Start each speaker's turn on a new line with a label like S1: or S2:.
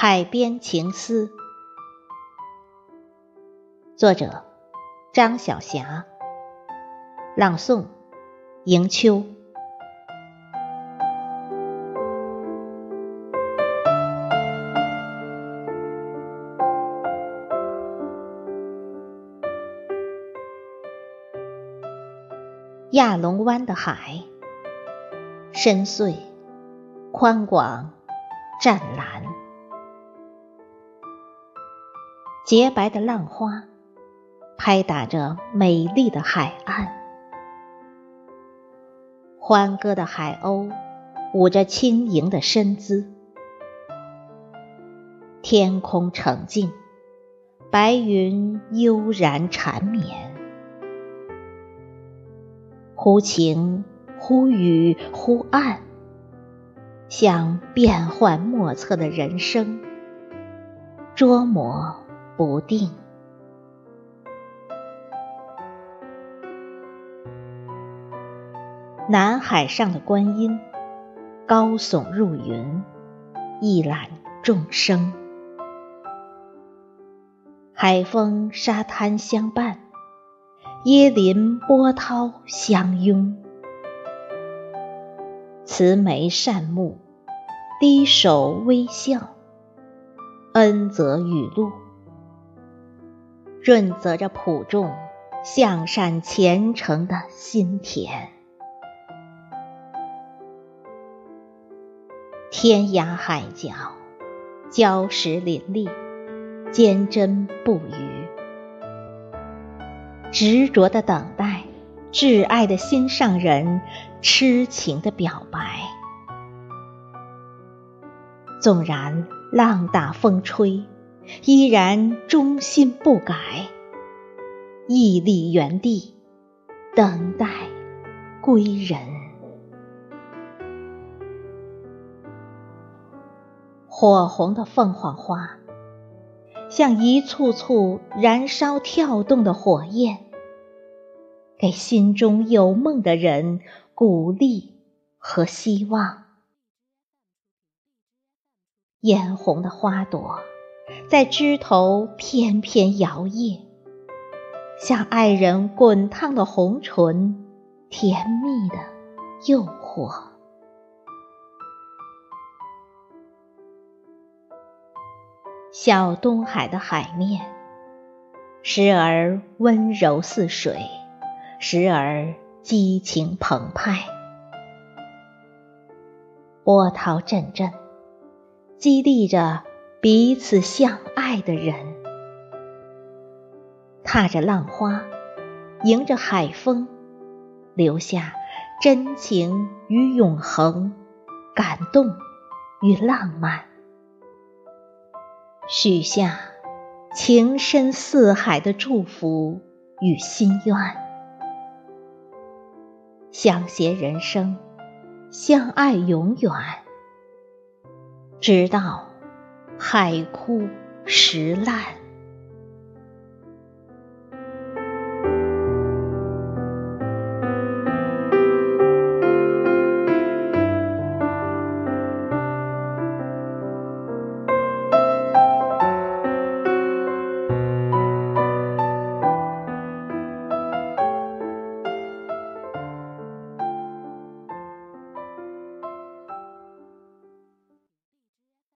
S1: 海边情思，作者张晓霞，朗诵迎秋。亚龙湾的海，深邃、宽广、湛蓝，洁白的浪花拍打着美丽的海岸，欢歌的海鸥舞着轻盈的身姿，天空澄净，白云悠然缠绵。忽晴忽雨忽暗，像变幻莫测的人生，捉摸不定。南海上的观音，高耸入云，一览众生。海风沙滩相伴。椰林波涛相拥，慈眉善目，低首微笑，恩泽雨露，润泽着普众向善虔诚的心田。天涯海角，礁石林立，坚贞不渝。执着的等待，挚爱的心上人，痴情的表白。纵然浪打风吹，依然忠心不改，屹立原地，等待归人。火红的凤凰花。像一簇簇燃烧跳动的火焰，给心中有梦的人鼓励和希望。嫣红的花朵在枝头翩翩摇曳，像爱人滚烫的红唇，甜蜜的诱惑。小东海的海面，时而温柔似水，时而激情澎湃。波涛阵阵，激励着彼此相爱的人。踏着浪花，迎着海风，留下真情与永恒，感动与浪漫。许下情深似海的祝福与心愿，相携人生，相爱永远，直到海枯石烂。